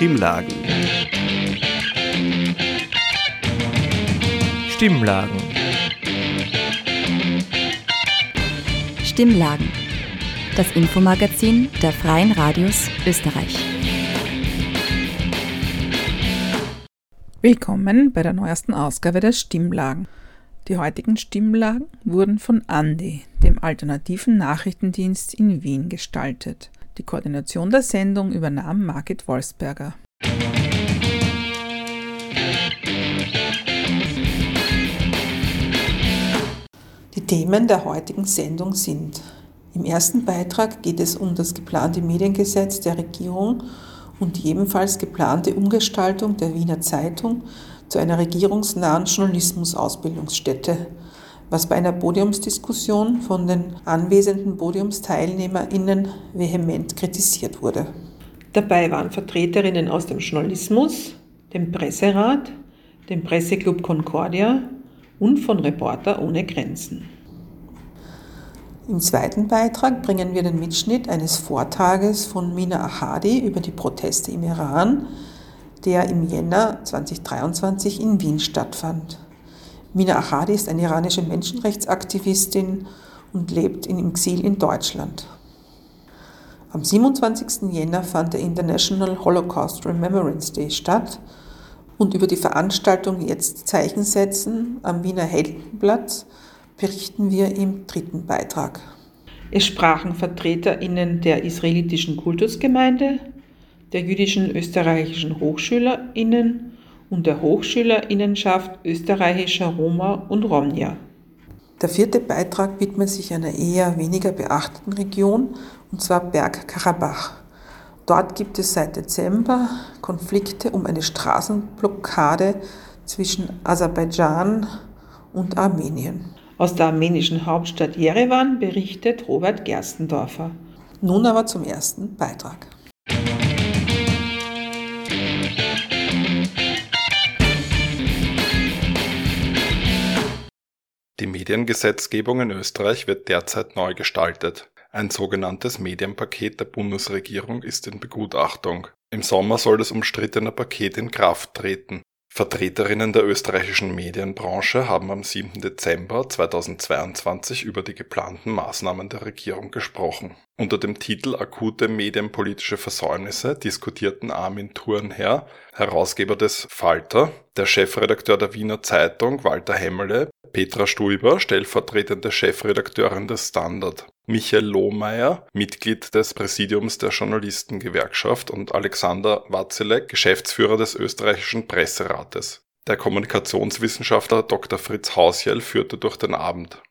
Stimmlagen. Stimmlagen. Stimmlagen. Das Infomagazin der Freien Radios Österreich. Willkommen bei der neuesten Ausgabe der Stimmlagen. Die heutigen Stimmlagen wurden von Andi, dem alternativen Nachrichtendienst in Wien, gestaltet. Die Koordination der Sendung übernahm Margit Wolfsberger. Die Themen der heutigen Sendung sind im ersten Beitrag geht es um das geplante Mediengesetz der Regierung und die ebenfalls geplante Umgestaltung der Wiener Zeitung zu einer regierungsnahen Journalismusausbildungsstätte, was bei einer Podiumsdiskussion von den anwesenden Podiumsteilnehmerinnen vehement kritisiert wurde. Dabei waren Vertreterinnen aus dem Journalismus, dem Presserat, dem Presseclub Concordia und von Reporter ohne Grenzen. Im zweiten Beitrag bringen wir den Mitschnitt eines Vortrages von Mina Ahadi über die Proteste im Iran, der im Jänner 2023 in Wien stattfand. Mina Ahadi ist eine iranische Menschenrechtsaktivistin und lebt in Exil in Deutschland. Am 27. Jänner fand der International Holocaust Remembrance Day statt und über die Veranstaltung Jetzt Zeichen setzen am Wiener Heldenplatz berichten wir im dritten Beitrag. Es sprachen VertreterInnen der israelitischen Kultusgemeinde, der jüdischen österreichischen HochschülerInnen und der HochschülerInnenschaft österreichischer Roma und Romnia. Der vierte Beitrag widmet sich einer eher weniger beachteten Region, und zwar Bergkarabach. Dort gibt es seit Dezember Konflikte um eine Straßenblockade zwischen Aserbaidschan und Armenien. Aus der armenischen Hauptstadt Jerewan berichtet Robert Gerstendorfer. Nun aber zum ersten Beitrag. Die Mediengesetzgebung in Österreich wird derzeit neu gestaltet. Ein sogenanntes Medienpaket der Bundesregierung ist in Begutachtung. Im Sommer soll das umstrittene Paket in Kraft treten. Vertreterinnen der österreichischen Medienbranche haben am 7. Dezember 2022 über die geplanten Maßnahmen der Regierung gesprochen. Unter dem Titel Akute medienpolitische Versäumnisse diskutierten Armin Thurnherr, Herausgeber des Falter, der Chefredakteur der Wiener Zeitung Walter Hemmele, Petra Stuiber, stellvertretende Chefredakteurin des Standard, Michael Lohmeier, Mitglied des Präsidiums der Journalistengewerkschaft und Alexander Watzilek, Geschäftsführer des österreichischen Presserates. Der Kommunikationswissenschaftler Dr. Fritz Hausjell führte durch den Abend.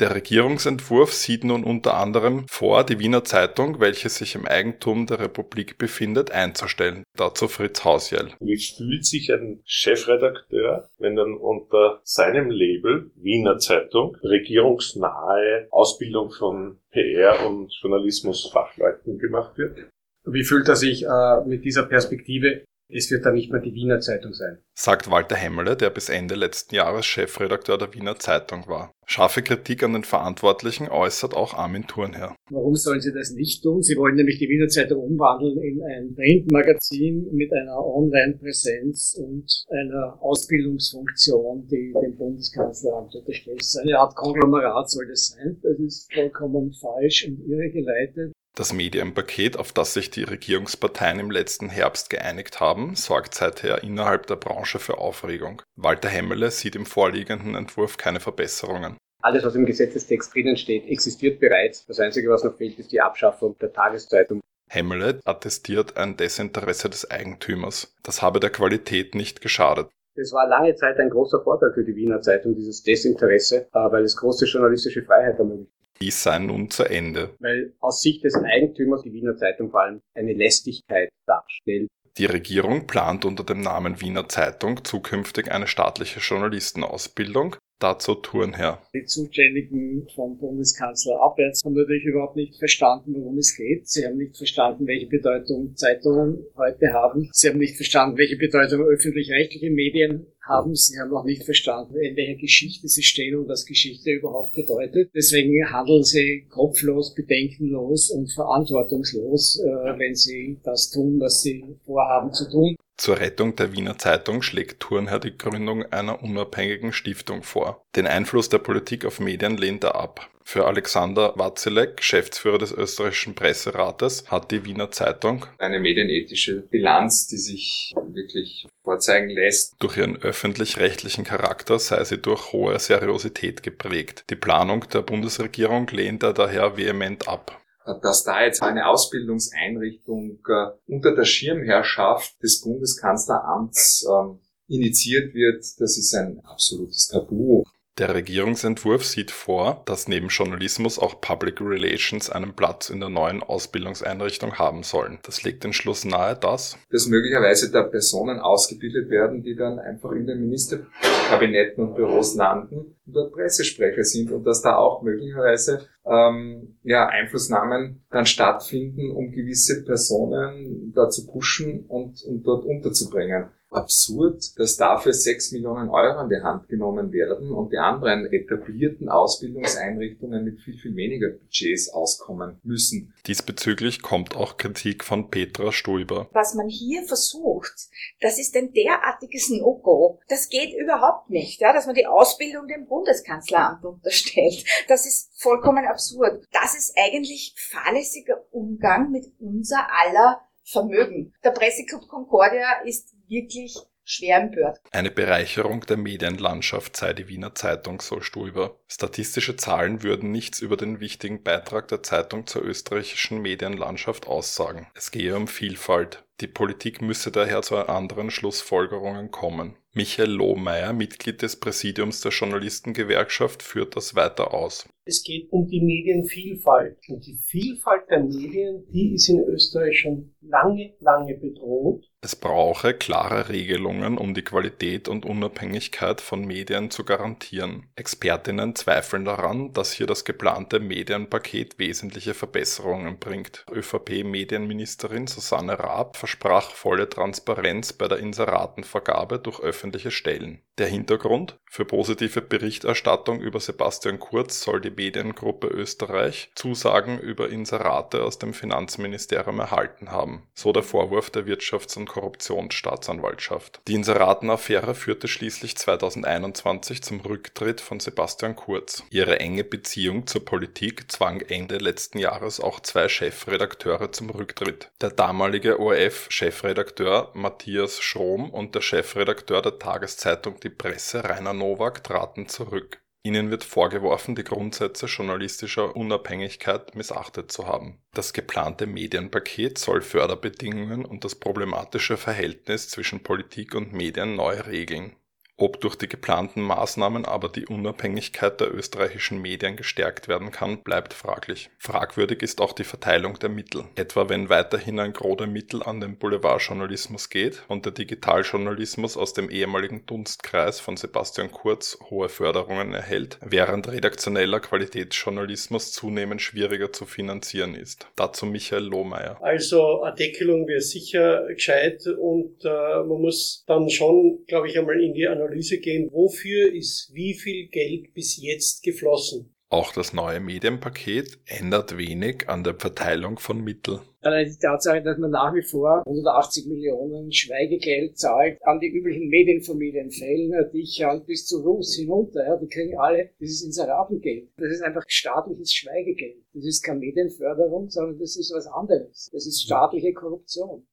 Der Regierungsentwurf sieht nun unter anderem vor, die Wiener Zeitung, welche sich im Eigentum der Republik befindet, einzustellen. Dazu Fritz Hausjell. Wie fühlt sich ein Chefredakteur, wenn dann unter seinem Label Wiener Zeitung regierungsnahe Ausbildung von PR und Journalismusfachleuten gemacht wird? Wie fühlt er sich äh, mit dieser Perspektive es wird dann nicht mehr die Wiener Zeitung sein. Sagt Walter Hemmele, der bis Ende letzten Jahres Chefredakteur der Wiener Zeitung war. Scharfe Kritik an den Verantwortlichen äußert auch Armin Thurnherr. Warum sollen sie das nicht tun? Sie wollen nämlich die Wiener Zeitung umwandeln in ein Printmagazin mit einer Online-Präsenz und einer Ausbildungsfunktion, die dem Bundeskanzleramt unterstellt. Eine Art Konglomerat soll das sein. Das ist vollkommen falsch und irregeleitet. Das Medienpaket, auf das sich die Regierungsparteien im letzten Herbst geeinigt haben, sorgt seither innerhalb der Branche für Aufregung. Walter Hemmele sieht im vorliegenden Entwurf keine Verbesserungen. Alles, was im Gesetzestext drinnen steht, existiert bereits. Das Einzige, was noch fehlt, ist die Abschaffung der Tageszeitung. Hemmele attestiert ein Desinteresse des Eigentümers. Das habe der Qualität nicht geschadet. Es war lange Zeit ein großer Vorteil für die Wiener Zeitung, dieses Desinteresse, äh, weil es große journalistische Freiheit ermöglicht. Dies sei nun zu Ende. Weil aus Sicht des Eigentümers die Wiener Zeitung vor allem eine Lästigkeit darstellt. Die Regierung plant unter dem Namen Wiener Zeitung zukünftig eine staatliche Journalistenausbildung. Dazu Turnherr. Die Zuständigen vom Bundeskanzler abwärts haben natürlich überhaupt nicht verstanden, worum es geht. Sie haben nicht verstanden, welche Bedeutung Zeitungen heute haben. Sie haben nicht verstanden, welche Bedeutung öffentlich-rechtliche Medien haben. Sie haben auch nicht verstanden, in welcher Geschichte sie stehen und was Geschichte überhaupt bedeutet. Deswegen handeln sie kopflos, bedenkenlos und verantwortungslos, äh, wenn sie das tun, was sie vorhaben zu tun. Zur Rettung der Wiener Zeitung schlägt Thurnherr die Gründung einer unabhängigen Stiftung vor. Den Einfluss der Politik auf Medien lehnt er ab. Für Alexander Watzilek, Geschäftsführer des österreichischen Presserates, hat die Wiener Zeitung eine medienethische Bilanz, die sich wirklich vorzeigen lässt. Durch ihren öffentlich-rechtlichen Charakter sei sie durch hohe Seriosität geprägt. Die Planung der Bundesregierung lehnt er daher vehement ab dass da jetzt eine Ausbildungseinrichtung äh, unter der Schirmherrschaft des Bundeskanzleramts ähm, initiiert wird, das ist ein absolutes Tabu. Der Regierungsentwurf sieht vor, dass neben Journalismus auch Public Relations einen Platz in der neuen Ausbildungseinrichtung haben sollen. Das legt den Schluss nahe, dass dass möglicherweise da Personen ausgebildet werden, die dann einfach in den Ministerkabinetten und Büros landen und dort Pressesprecher sind und dass da auch möglicherweise ähm, ja, Einflussnahmen dann stattfinden, um gewisse Personen da zu pushen und, und dort unterzubringen absurd, dass dafür sechs Millionen Euro an die Hand genommen werden und die anderen etablierten Ausbildungseinrichtungen mit viel, viel weniger Budgets auskommen müssen. Diesbezüglich kommt auch Kritik von Petra Stulber. Was man hier versucht, das ist ein derartiges No-Go. Das geht überhaupt nicht, ja, dass man die Ausbildung dem Bundeskanzleramt unterstellt. Das ist vollkommen absurd. Das ist eigentlich fahrlässiger Umgang mit unser aller Vermögen. Der Presseclub Concordia ist wirklich schwer empört. Eine Bereicherung der Medienlandschaft sei die Wiener Zeitung, so Stulber. Statistische Zahlen würden nichts über den wichtigen Beitrag der Zeitung zur österreichischen Medienlandschaft aussagen. Es gehe um Vielfalt. Die Politik müsse daher zu anderen Schlussfolgerungen kommen. Michael Lohmeier, Mitglied des Präsidiums der Journalistengewerkschaft, führt das weiter aus. Es geht um die Medienvielfalt. Und die Vielfalt der Medien, die ist in Österreich schon lange, lange bedroht. Es brauche klare Regelungen, um die Qualität und Unabhängigkeit von Medien zu garantieren. Expertinnen zweifeln daran, dass hier das geplante Medienpaket wesentliche Verbesserungen bringt. ÖVP-Medienministerin Susanne Raab versprach volle Transparenz bei der Inseratenvergabe durch öffentliche Stellen. Der Hintergrund? Für positive Berichterstattung über Sebastian Kurz soll die Mediengruppe Österreich Zusagen über Inserate aus dem Finanzministerium erhalten haben. So der Vorwurf der Wirtschafts- und Korruptionsstaatsanwaltschaft. Die Inseratenaffäre führte schließlich 2021 zum Rücktritt von Sebastian Kurz. Ihre enge Beziehung zur Politik zwang Ende letzten Jahres auch zwei Chefredakteure zum Rücktritt. Der damalige ORF-Chefredakteur Matthias Schrom und der Chefredakteur der Tageszeitung Die Presse Rainer Nowak traten zurück. Ihnen wird vorgeworfen, die Grundsätze journalistischer Unabhängigkeit missachtet zu haben. Das geplante Medienpaket soll Förderbedingungen und das problematische Verhältnis zwischen Politik und Medien neu regeln. Ob durch die geplanten Maßnahmen aber die Unabhängigkeit der österreichischen Medien gestärkt werden kann, bleibt fraglich. Fragwürdig ist auch die Verteilung der Mittel. Etwa wenn weiterhin ein Gros der Mittel an den Boulevardjournalismus geht und der Digitaljournalismus aus dem ehemaligen Dunstkreis von Sebastian Kurz hohe Förderungen erhält, während redaktioneller Qualitätsjournalismus zunehmend schwieriger zu finanzieren ist. Dazu Michael Lohmeier. Also eine Deckelung wäre sicher gescheit und äh, man muss dann schon, glaube ich, einmal in die Analyse Analyse gehen, wofür ist wie viel Geld bis jetzt geflossen. Auch das neue Medienpaket ändert wenig an der Verteilung von Mitteln. Allein die Tatsache, dass man nach wie vor 180 Millionen Schweigegeld zahlt an die üblichen Medienfamilien, Fellner, Dichern bis zu Russ hinunter, ja, die kriegen alle dieses Inseratengeld. Das ist einfach staatliches Schweigegeld. Das ist keine Medienförderung, sondern das ist was anderes. Das ist staatliche Korruption.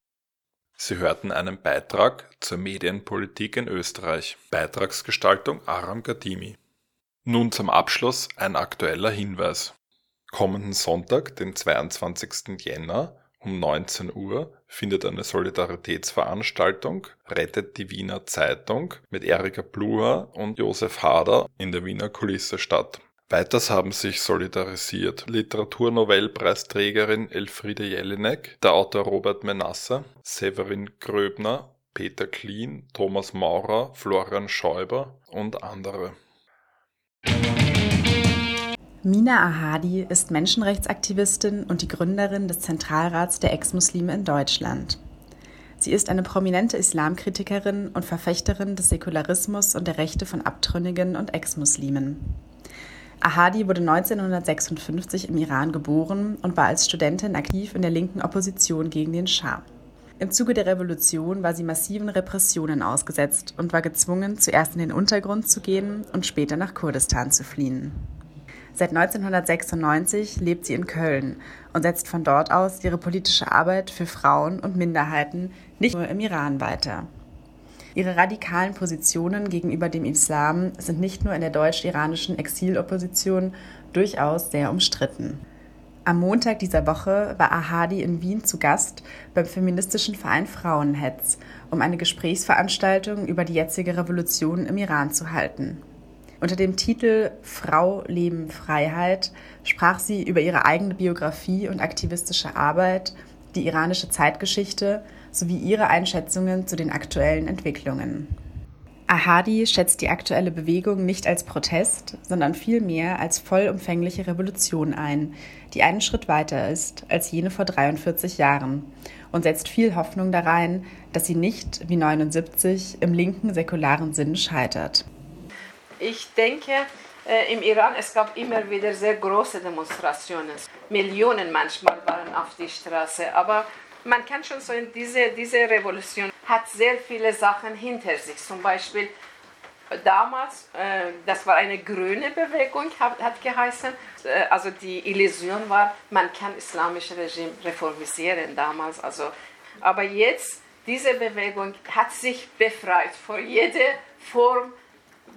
Sie hörten einen Beitrag zur Medienpolitik in Österreich. Beitragsgestaltung Aram Gadimi. Nun zum Abschluss ein aktueller Hinweis. Kommenden Sonntag, den 22. Jänner um 19 Uhr findet eine Solidaritätsveranstaltung Rettet die Wiener Zeitung mit Erika Bluher und Josef Hader in der Wiener Kulisse statt. Weiters haben sich solidarisiert Literaturnobelpreisträgerin Elfriede Jelinek, der Autor Robert Menasse, Severin Gröbner, Peter Klien, Thomas Maurer, Florian Schäuber und andere. Mina Ahadi ist Menschenrechtsaktivistin und die Gründerin des Zentralrats der Ex-Muslime in Deutschland. Sie ist eine prominente Islamkritikerin und Verfechterin des Säkularismus und der Rechte von Abtrünnigen und Ex-Muslimen. Ahadi wurde 1956 im Iran geboren und war als Studentin aktiv in der linken Opposition gegen den Schah. Im Zuge der Revolution war sie massiven Repressionen ausgesetzt und war gezwungen, zuerst in den Untergrund zu gehen und später nach Kurdistan zu fliehen. Seit 1996 lebt sie in Köln und setzt von dort aus ihre politische Arbeit für Frauen und Minderheiten nicht nur im Iran weiter. Ihre radikalen Positionen gegenüber dem Islam sind nicht nur in der deutsch-iranischen Exilopposition durchaus sehr umstritten. Am Montag dieser Woche war Ahadi in Wien zu Gast beim feministischen Verein Frauenhetz, um eine Gesprächsveranstaltung über die jetzige Revolution im Iran zu halten. Unter dem Titel Frau, Leben, Freiheit sprach sie über ihre eigene Biografie und aktivistische Arbeit, die iranische Zeitgeschichte sowie ihre Einschätzungen zu den aktuellen Entwicklungen. Ahadi schätzt die aktuelle Bewegung nicht als Protest, sondern vielmehr als vollumfängliche Revolution ein, die einen Schritt weiter ist als jene vor 43 Jahren und setzt viel Hoffnung darein, dass sie nicht wie 79 im linken säkularen Sinn scheitert. Ich denke, äh, im Iran, es gab immer wieder sehr große Demonstrationen. Millionen manchmal waren auf die Straße. Aber man kann schon sagen, diese, diese Revolution hat sehr viele Sachen hinter sich. Zum Beispiel damals, äh, das war eine grüne Bewegung, hat, hat geheißen. Äh, also die Illusion war, man kann islamische Regime reformisieren damals. Also, aber jetzt, diese Bewegung hat sich befreit vor jeder Form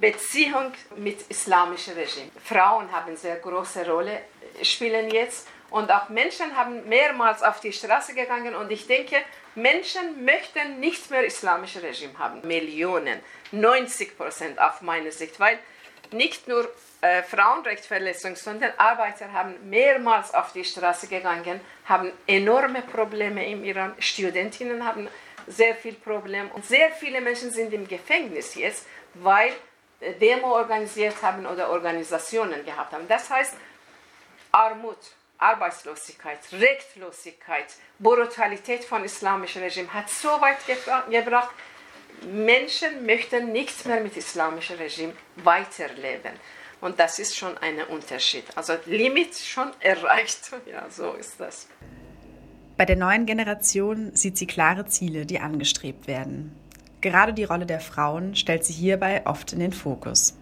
Beziehung mit islamischem Regime. Frauen haben sehr große Rolle, spielen jetzt und auch Menschen haben mehrmals auf die Straße gegangen und ich denke, Menschen möchten nicht mehr islamisches Regime haben. Millionen, 90 Prozent auf meine Sicht, weil nicht nur äh, Frauenrechtsverletzungen, sondern Arbeiter haben mehrmals auf die Straße gegangen, haben enorme Probleme im Iran. Studentinnen haben sehr viel Probleme und sehr viele Menschen sind im Gefängnis jetzt, weil Demo organisiert haben oder Organisationen gehabt haben. Das heißt, Armut, Arbeitslosigkeit, Rechtlosigkeit, Brutalität von islamischem Regime hat so weit gebracht, Menschen möchten nicht mehr mit islamischem Regime weiterleben. Und das ist schon ein Unterschied. Also Limit schon erreicht. Ja, so ist das. Bei der neuen Generation sieht sie klare Ziele, die angestrebt werden. Gerade die Rolle der Frauen stellt sie hierbei oft in den Fokus.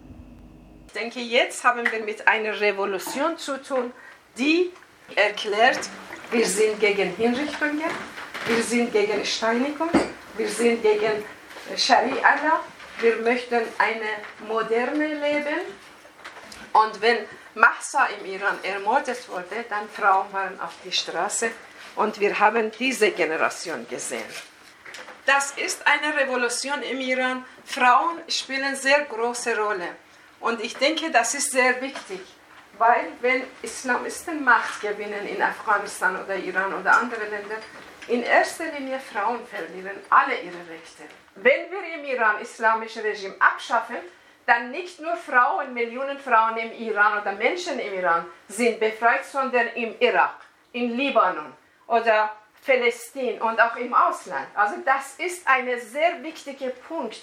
Ich denke, jetzt haben wir mit einer Revolution zu tun, die erklärt, wir sind gegen Hinrichtungen, wir sind gegen Steinigung, wir sind gegen Scharia, wir möchten eine moderne Leben. Und wenn Mahsa im Iran ermordet wurde, dann Frauen waren auf die Straße und wir haben diese Generation gesehen. Das ist eine Revolution im Iran. Frauen spielen sehr große Rolle. Und ich denke, das ist sehr wichtig, weil wenn Islamisten Macht gewinnen in Afghanistan oder Iran oder andere Länder, in erster Linie Frauen verlieren alle ihre Rechte. Wenn wir im Iran islamische Regime abschaffen, dann nicht nur Frauen, Millionen Frauen im Iran oder Menschen im Iran sind befreit, sondern im Irak, im Libanon oder Palästin und auch im Ausland. Also das ist ein sehr wichtiger Punkt.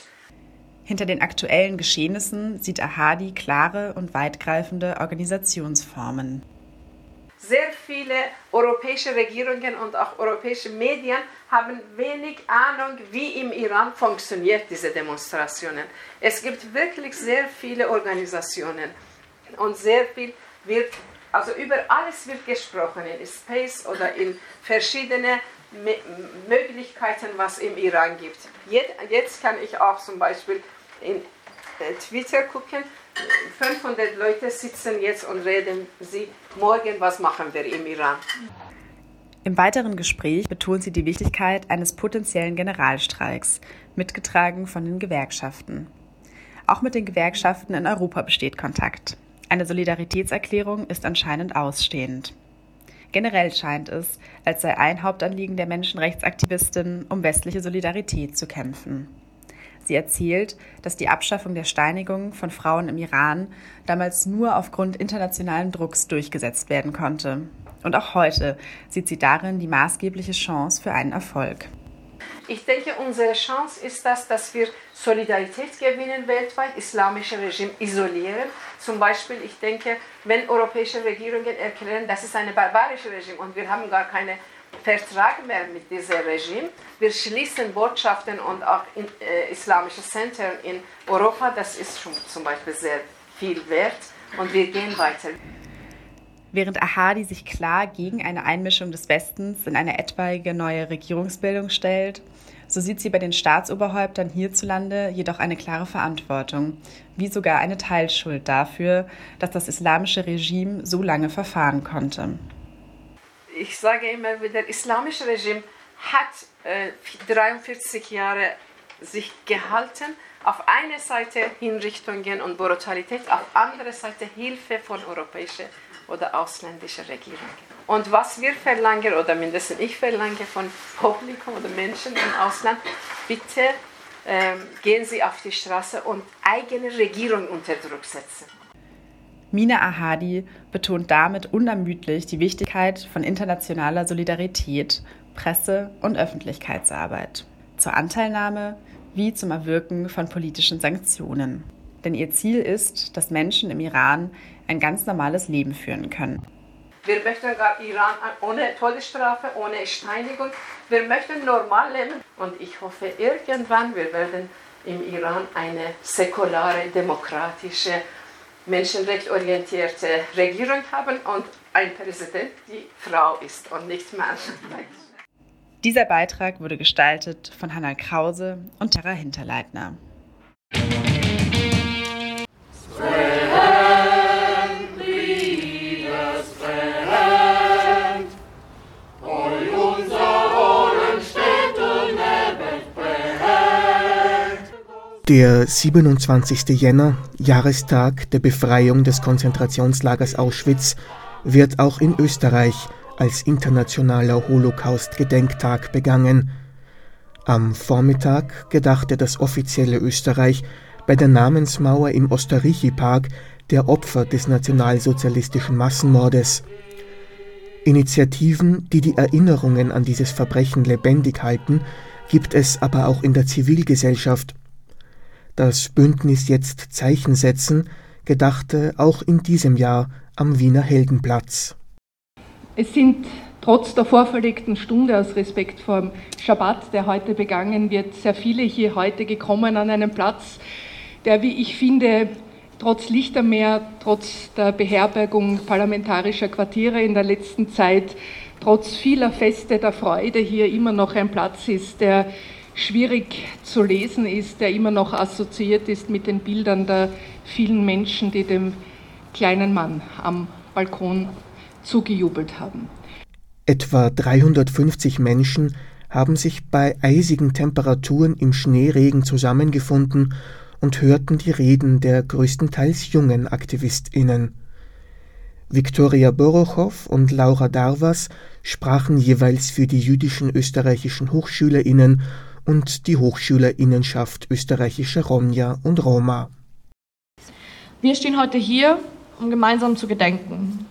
Hinter den aktuellen Geschehnissen sieht Ahadi klare und weitgreifende Organisationsformen. Sehr viele europäische Regierungen und auch europäische Medien haben wenig Ahnung, wie im Iran funktioniert diese Demonstrationen. Es gibt wirklich sehr viele Organisationen und sehr viel wird also über alles wird gesprochen in Space oder in verschiedene Möglichkeiten, was im Iran gibt. Jetzt kann ich auch zum Beispiel in äh, Twitter gucken. 500 Leute sitzen jetzt und reden sie morgen, was machen wir im Iran. Im weiteren Gespräch betont sie die Wichtigkeit eines potenziellen Generalstreiks, mitgetragen von den Gewerkschaften. Auch mit den Gewerkschaften in Europa besteht Kontakt. Eine Solidaritätserklärung ist anscheinend ausstehend. Generell scheint es, als sei ein Hauptanliegen der Menschenrechtsaktivistin, um westliche Solidarität zu kämpfen. Sie erzählt, dass die Abschaffung der Steinigung von Frauen im Iran damals nur aufgrund internationalen Drucks durchgesetzt werden konnte. Und auch heute sieht sie darin die maßgebliche Chance für einen Erfolg. Ich denke, unsere Chance ist das, dass wir Solidarität gewinnen weltweit, islamische Regime isolieren. Zum Beispiel, ich denke, wenn europäische Regierungen erklären, das ist ein barbarisches Regime und wir haben gar keinen Vertrag mehr mit diesem Regime, wir schließen Botschaften und auch in, äh, islamische Zentren in Europa, das ist schon zum Beispiel sehr viel wert und wir gehen weiter. Während Ahadi sich klar gegen eine Einmischung des Westens in eine etwaige neue Regierungsbildung stellt, so sieht sie bei den Staatsoberhäuptern hierzulande jedoch eine klare Verantwortung, wie sogar eine Teilschuld dafür, dass das islamische Regime so lange verfahren konnte. Ich sage immer wieder, das islamische Regime hat äh, 43 Jahre sich gehalten. Auf einer Seite Hinrichtungen und Brutalität, auf der anderen Seite Hilfe von europäischen oder ausländischen Regierungen. Und was wir verlangen, oder mindestens ich verlange von Publikum oder Menschen im Ausland, bitte ähm, gehen Sie auf die Straße und eigene Regierung unter Druck setzen. Mina Ahadi betont damit unermüdlich die Wichtigkeit von internationaler Solidarität, Presse- und Öffentlichkeitsarbeit zur Anteilnahme wie zum Erwirken von politischen Sanktionen. Denn ihr Ziel ist, dass Menschen im Iran ein ganz normales Leben führen können. Wir möchten gar Iran ohne Todesstrafe, ohne Steinigung. Wir möchten normal leben. Und ich hoffe, irgendwann wir werden im Iran eine säkulare, demokratische, menschenrechtsorientierte Regierung haben und ein Präsident, die Frau ist und nicht Mann. Dieser Beitrag wurde gestaltet von Hannah Krause und Tara Hinterleitner. Der 27. Jänner, Jahrestag der Befreiung des Konzentrationslagers Auschwitz, wird auch in Österreich als internationaler Holocaust-Gedenktag begangen. Am Vormittag gedachte das offizielle Österreich bei der Namensmauer im Osterrichi-Park der Opfer des nationalsozialistischen Massenmordes. Initiativen, die die Erinnerungen an dieses Verbrechen lebendig halten, gibt es aber auch in der Zivilgesellschaft das Bündnis Jetzt Zeichen setzen gedachte auch in diesem Jahr am Wiener Heldenplatz. Es sind trotz der vorverlegten Stunde aus Respekt vor dem Schabbat, der heute begangen wird, sehr viele hier heute gekommen an einen Platz, der, wie ich finde, trotz Lichtermeer, trotz der Beherbergung parlamentarischer Quartiere in der letzten Zeit, trotz vieler Feste der Freude hier immer noch ein Platz ist, der schwierig zu lesen ist, der immer noch assoziiert ist mit den Bildern der vielen Menschen, die dem kleinen Mann am Balkon zugejubelt haben. Etwa 350 Menschen haben sich bei eisigen Temperaturen im Schneeregen zusammengefunden und hörten die Reden der größtenteils jungen Aktivistinnen. Viktoria Borochow und Laura Darvas sprachen jeweils für die jüdischen österreichischen Hochschülerinnen und die Hochschülerinnenschaft österreichischer Romja und Roma. Wir stehen heute hier, um gemeinsam zu gedenken.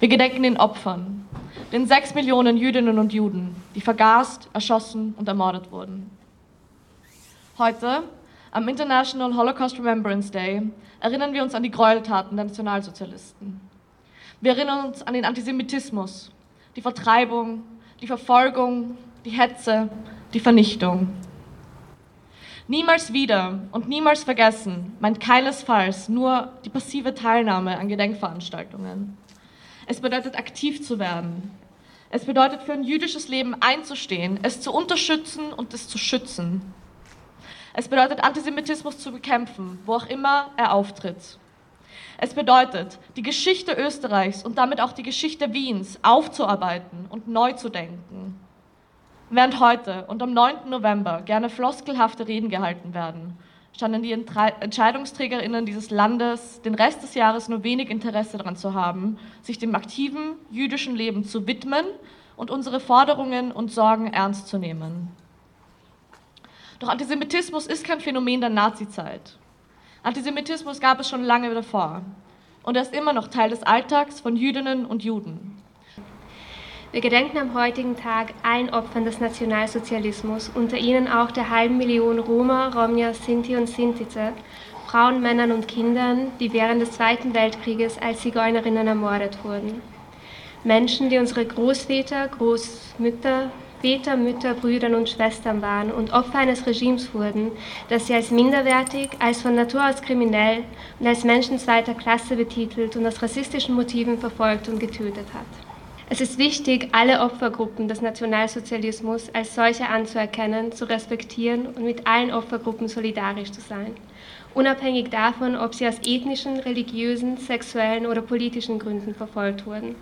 Wir gedenken den Opfern, den sechs Millionen Jüdinnen und Juden, die vergast, erschossen und ermordet wurden. Heute, am International Holocaust Remembrance Day, erinnern wir uns an die Gräueltaten der Nationalsozialisten. Wir erinnern uns an den Antisemitismus, die Vertreibung, die Verfolgung, die Hetze, die Vernichtung. Niemals wieder und niemals vergessen meint keinesfalls nur die passive Teilnahme an Gedenkveranstaltungen. Es bedeutet aktiv zu werden. Es bedeutet für ein jüdisches Leben einzustehen, es zu unterstützen und es zu schützen. Es bedeutet Antisemitismus zu bekämpfen, wo auch immer er auftritt. Es bedeutet, die Geschichte Österreichs und damit auch die Geschichte Wiens aufzuarbeiten und neu zu denken. Während heute und am 9. November gerne floskelhafte Reden gehalten werden, standen die Entscheidungsträgerinnen dieses Landes den Rest des Jahres nur wenig Interesse daran zu haben, sich dem aktiven jüdischen Leben zu widmen und unsere Forderungen und Sorgen ernst zu nehmen. Doch Antisemitismus ist kein Phänomen der Nazizeit. Antisemitismus gab es schon lange davor und er ist immer noch Teil des Alltags von Jüdinnen und Juden. Wir gedenken am heutigen Tag allen Opfern des Nationalsozialismus, unter ihnen auch der halben Million Roma, Romja, Sinti und Sintize, Frauen, Männern und Kindern, die während des Zweiten Weltkrieges als Zigeunerinnen ermordet wurden. Menschen, die unsere Großväter, Großmütter, Väter, Mütter, Brüder und Schwestern waren und Opfer eines Regimes wurden, das sie als minderwertig, als von Natur aus kriminell und als Menschen zweiter Klasse betitelt und aus rassistischen Motiven verfolgt und getötet hat. Es ist wichtig, alle Opfergruppen des Nationalsozialismus als solche anzuerkennen, zu respektieren und mit allen Opfergruppen solidarisch zu sein, unabhängig davon, ob sie aus ethnischen, religiösen, sexuellen oder politischen Gründen verfolgt wurden.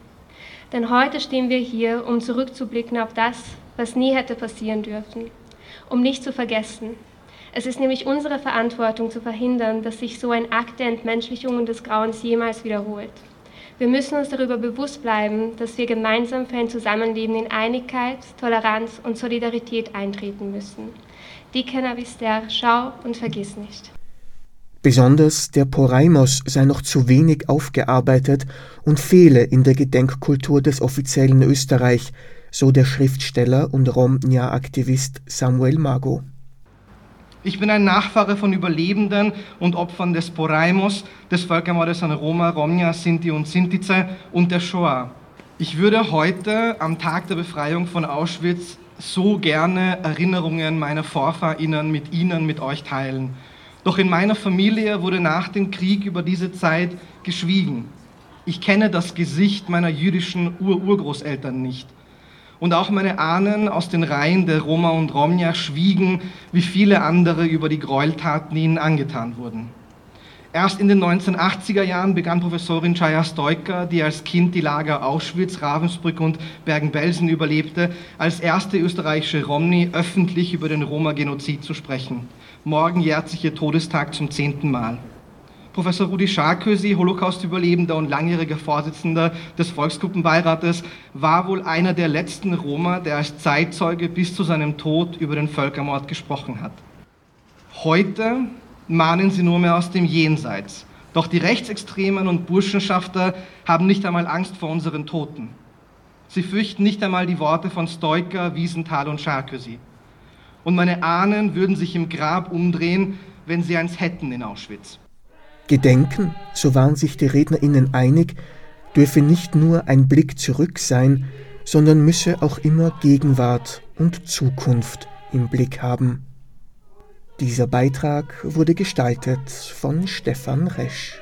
Denn heute stehen wir hier, um zurückzublicken auf das, was nie hätte passieren dürfen, um nicht zu vergessen. Es ist nämlich unsere Verantwortung zu verhindern, dass sich so ein Akt der Entmenschlichung und des Grauens jemals wiederholt. Wir müssen uns darüber bewusst bleiben, dass wir gemeinsam für ein Zusammenleben in Einigkeit, Toleranz und Solidarität eintreten müssen. Die Kennavister, schau und vergiss nicht. Besonders der Poraimos sei noch zu wenig aufgearbeitet und fehle in der Gedenkkultur des offiziellen Österreich, so der Schriftsteller und Romnia-Aktivist Samuel Mago. Ich bin ein Nachfahre von Überlebenden und Opfern des Poraimos, des Völkermordes an Roma, Romnia, Sinti und Sintize und der Shoah. Ich würde heute am Tag der Befreiung von Auschwitz so gerne Erinnerungen meiner VorfahrInnen mit Ihnen, mit euch teilen. Doch in meiner Familie wurde nach dem Krieg über diese Zeit geschwiegen. Ich kenne das Gesicht meiner jüdischen Ur-Urgroßeltern nicht. Und auch meine Ahnen aus den Reihen der Roma und Romja schwiegen, wie viele andere über die Gräueltaten ihnen angetan wurden. Erst in den 1980er Jahren begann Professorin Chaya Stoiker, die als Kind die Lager Auschwitz, Ravensbrück und Bergen-Belsen überlebte, als erste österreichische Romni öffentlich über den Roma-Genozid zu sprechen. Morgen jährt sich ihr Todestag zum zehnten Mal. Professor Rudi Scharkösi, Holocaust-Überlebender und langjähriger Vorsitzender des Volksgruppenbeirates, war wohl einer der letzten Roma, der als Zeitzeuge bis zu seinem Tod über den Völkermord gesprochen hat. Heute mahnen sie nur mehr aus dem Jenseits. Doch die Rechtsextremen und Burschenschafter haben nicht einmal Angst vor unseren Toten. Sie fürchten nicht einmal die Worte von Stoiker, Wiesenthal und Scharkösi. Und meine Ahnen würden sich im Grab umdrehen, wenn sie eins hätten in Auschwitz. Gedenken, so waren sich die Rednerinnen einig, dürfe nicht nur ein Blick zurück sein, sondern müsse auch immer Gegenwart und Zukunft im Blick haben. Dieser Beitrag wurde gestaltet von Stefan Resch.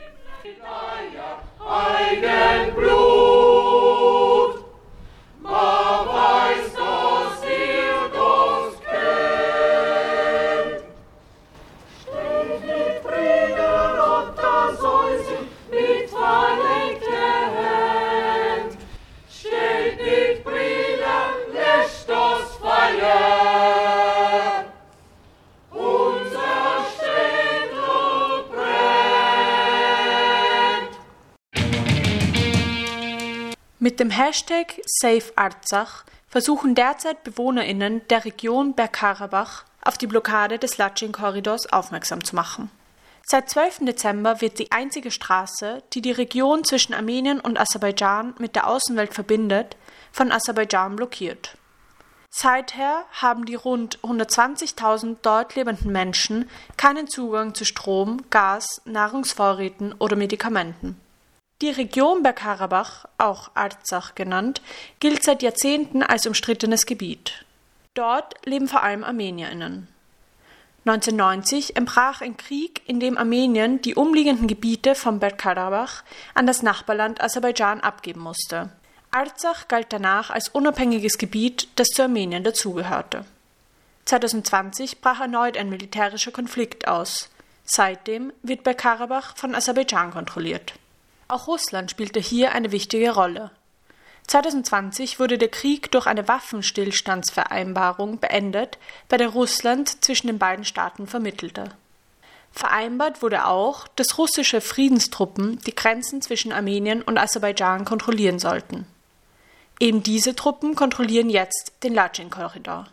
Mit dem Hashtag SaveArzach versuchen derzeit BewohnerInnen der Region Bergkarabach auf die Blockade des Latschin-Korridors aufmerksam zu machen. Seit 12. Dezember wird die einzige Straße, die die Region zwischen Armenien und Aserbaidschan mit der Außenwelt verbindet, von Aserbaidschan blockiert. Seither haben die rund 120.000 dort lebenden Menschen keinen Zugang zu Strom, Gas, Nahrungsvorräten oder Medikamenten. Die Region Bergkarabach, auch Arzach genannt, gilt seit Jahrzehnten als umstrittenes Gebiet. Dort leben vor allem ArmenierInnen. 1990 entbrach ein Krieg, in dem Armenien die umliegenden Gebiete von Bergkarabach an das Nachbarland Aserbaidschan abgeben musste. Arzach galt danach als unabhängiges Gebiet, das zu Armenien dazugehörte. 2020 brach erneut ein militärischer Konflikt aus. Seitdem wird Bergkarabach von Aserbaidschan kontrolliert. Auch Russland spielte hier eine wichtige Rolle. 2020 wurde der Krieg durch eine Waffenstillstandsvereinbarung beendet, bei der Russland zwischen den beiden Staaten vermittelte. Vereinbart wurde auch, dass russische Friedenstruppen die Grenzen zwischen Armenien und Aserbaidschan kontrollieren sollten. Eben diese Truppen kontrollieren jetzt den Latschin-Korridor.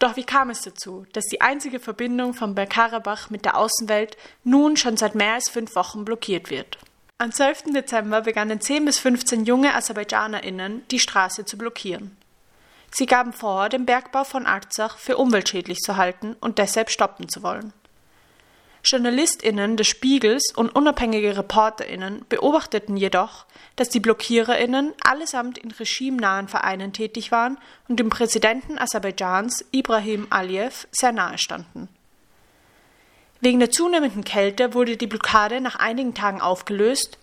Doch wie kam es dazu, dass die einzige Verbindung von Bergkarabach mit der Außenwelt nun schon seit mehr als fünf Wochen blockiert wird? Am 12. Dezember begannen 10 bis 15 junge AserbaidschanerInnen, die Straße zu blockieren. Sie gaben vor, den Bergbau von Arzach für umweltschädlich zu halten und deshalb stoppen zu wollen. JournalistInnen des Spiegels und unabhängige ReporterInnen beobachteten jedoch, dass die BlockiererInnen allesamt in regimenahen Vereinen tätig waren und dem Präsidenten Aserbaidschans Ibrahim Aliyev sehr nahe standen. Wegen der zunehmenden Kälte wurde die Blockade nach einigen Tagen aufgelöst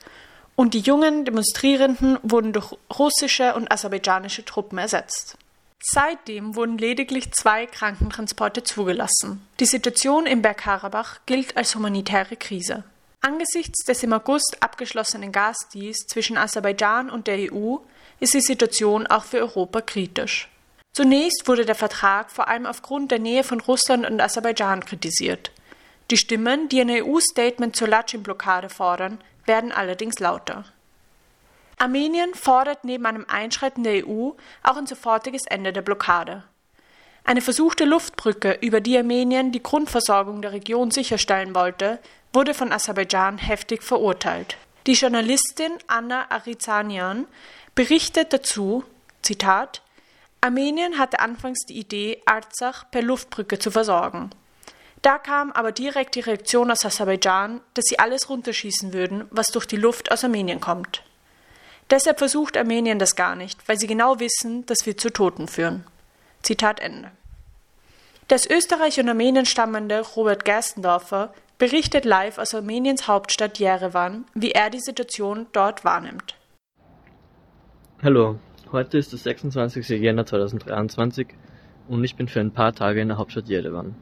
und die jungen Demonstrierenden wurden durch russische und aserbaidschanische Truppen ersetzt. Seitdem wurden lediglich zwei Krankentransporte zugelassen. Die Situation in Bergkarabach gilt als humanitäre Krise. Angesichts des im August abgeschlossenen Gasdeals zwischen Aserbaidschan und der EU ist die Situation auch für Europa kritisch. Zunächst wurde der Vertrag vor allem aufgrund der Nähe von Russland und Aserbaidschan kritisiert. Die Stimmen, die ein EU-Statement zur Latschin-Blockade fordern, werden allerdings lauter. Armenien fordert neben einem Einschreiten der EU auch ein sofortiges Ende der Blockade. Eine versuchte Luftbrücke, über die Armenien die Grundversorgung der Region sicherstellen wollte, wurde von Aserbaidschan heftig verurteilt. Die Journalistin Anna Arizanian berichtet dazu, Zitat, Armenien hatte anfangs die Idee, Arzach per Luftbrücke zu versorgen. Da kam aber direkt die Reaktion aus Aserbaidschan, dass sie alles runterschießen würden, was durch die Luft aus Armenien kommt. Deshalb versucht Armenien das gar nicht, weil sie genau wissen, dass wir zu Toten führen. Zitat Ende. Der aus Österreich und Armenien stammende Robert Gerstendorfer berichtet live aus Armeniens Hauptstadt Jerewan, wie er die Situation dort wahrnimmt. Hallo, heute ist der 26. Jänner 2023 und ich bin für ein paar Tage in der Hauptstadt Jerewan.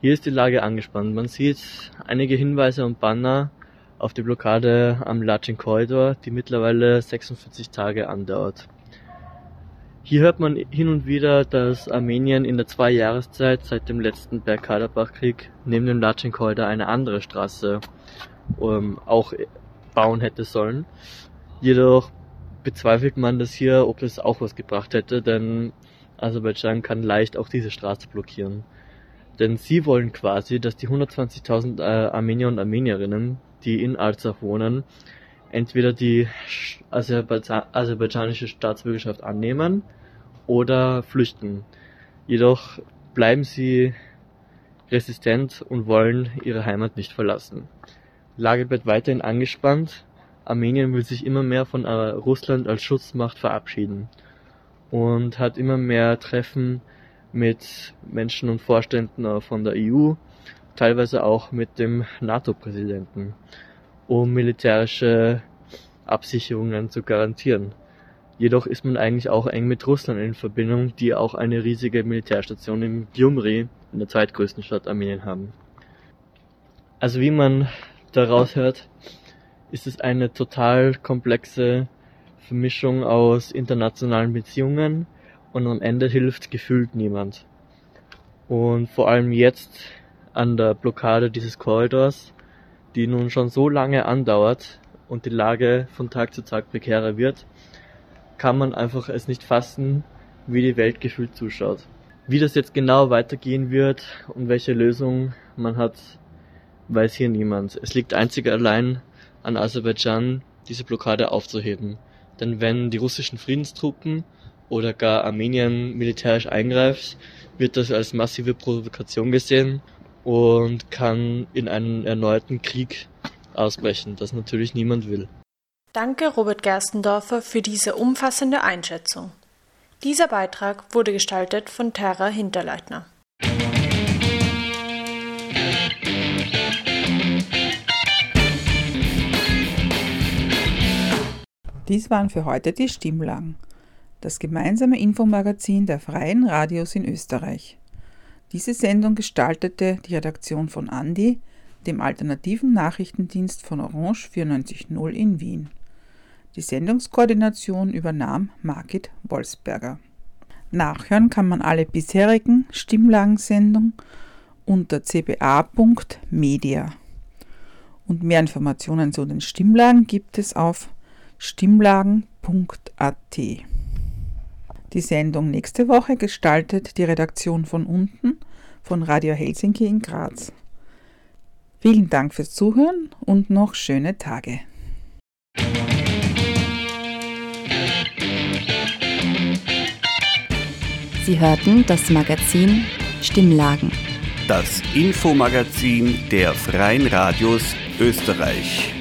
Hier ist die Lage angespannt. Man sieht einige Hinweise und Banner auf die Blockade am Lachin Korridor, die mittlerweile 46 Tage andauert. Hier hört man hin und wieder, dass Armenien in der Zwei-Jahreszeit seit dem letzten Bergkarabach-Krieg neben dem Lachin Korridor eine andere Straße ähm, auch bauen hätte sollen. Jedoch bezweifelt man das hier, ob das auch was gebracht hätte, denn Aserbaidschan kann leicht auch diese Straße blockieren. Denn sie wollen quasi, dass die 120.000 äh, Armenier und Armenierinnen, die in Arzach wohnen, entweder die aserbaidschanische Staatsbürgerschaft annehmen oder flüchten. Jedoch bleiben sie resistent und wollen ihre Heimat nicht verlassen. Lage wird weiterhin angespannt. Armenien will sich immer mehr von äh, Russland als Schutzmacht verabschieden und hat immer mehr Treffen mit Menschen und Vorständen äh, von der EU teilweise auch mit dem NATO-Präsidenten, um militärische Absicherungen zu garantieren. Jedoch ist man eigentlich auch eng mit Russland in Verbindung, die auch eine riesige Militärstation in Gyumri, in der zweitgrößten Stadt Armenien, haben. Also wie man daraus hört, ist es eine total komplexe Vermischung aus internationalen Beziehungen und am Ende hilft gefühlt niemand. Und vor allem jetzt an der Blockade dieses Korridors, die nun schon so lange andauert und die Lage von Tag zu Tag prekärer wird, kann man einfach es nicht fassen, wie die Welt gefühlt zuschaut. Wie das jetzt genau weitergehen wird und welche Lösung man hat, weiß hier niemand. Es liegt einzig allein an Aserbaidschan, diese Blockade aufzuheben. Denn wenn die russischen Friedenstruppen oder gar Armenien militärisch eingreift, wird das als massive Provokation gesehen und kann in einen erneuten Krieg ausbrechen, das natürlich niemand will. Danke, Robert Gerstendorfer, für diese umfassende Einschätzung. Dieser Beitrag wurde gestaltet von Terra Hinterleitner. Dies waren für heute die Stimmlagen, das gemeinsame Infomagazin der freien Radios in Österreich. Diese Sendung gestaltete die Redaktion von Andi, dem alternativen Nachrichtendienst von Orange 94.0 in Wien. Die Sendungskoordination übernahm Margit Wolfsberger. Nachhören kann man alle bisherigen Stimmlagensendungen unter cba.media. Und mehr Informationen zu den Stimmlagen gibt es auf stimmlagen.at. Die Sendung nächste Woche gestaltet die Redaktion von unten von Radio Helsinki in Graz. Vielen Dank fürs Zuhören und noch schöne Tage. Sie hörten das Magazin Stimmlagen. Das Infomagazin der Freien Radios Österreich.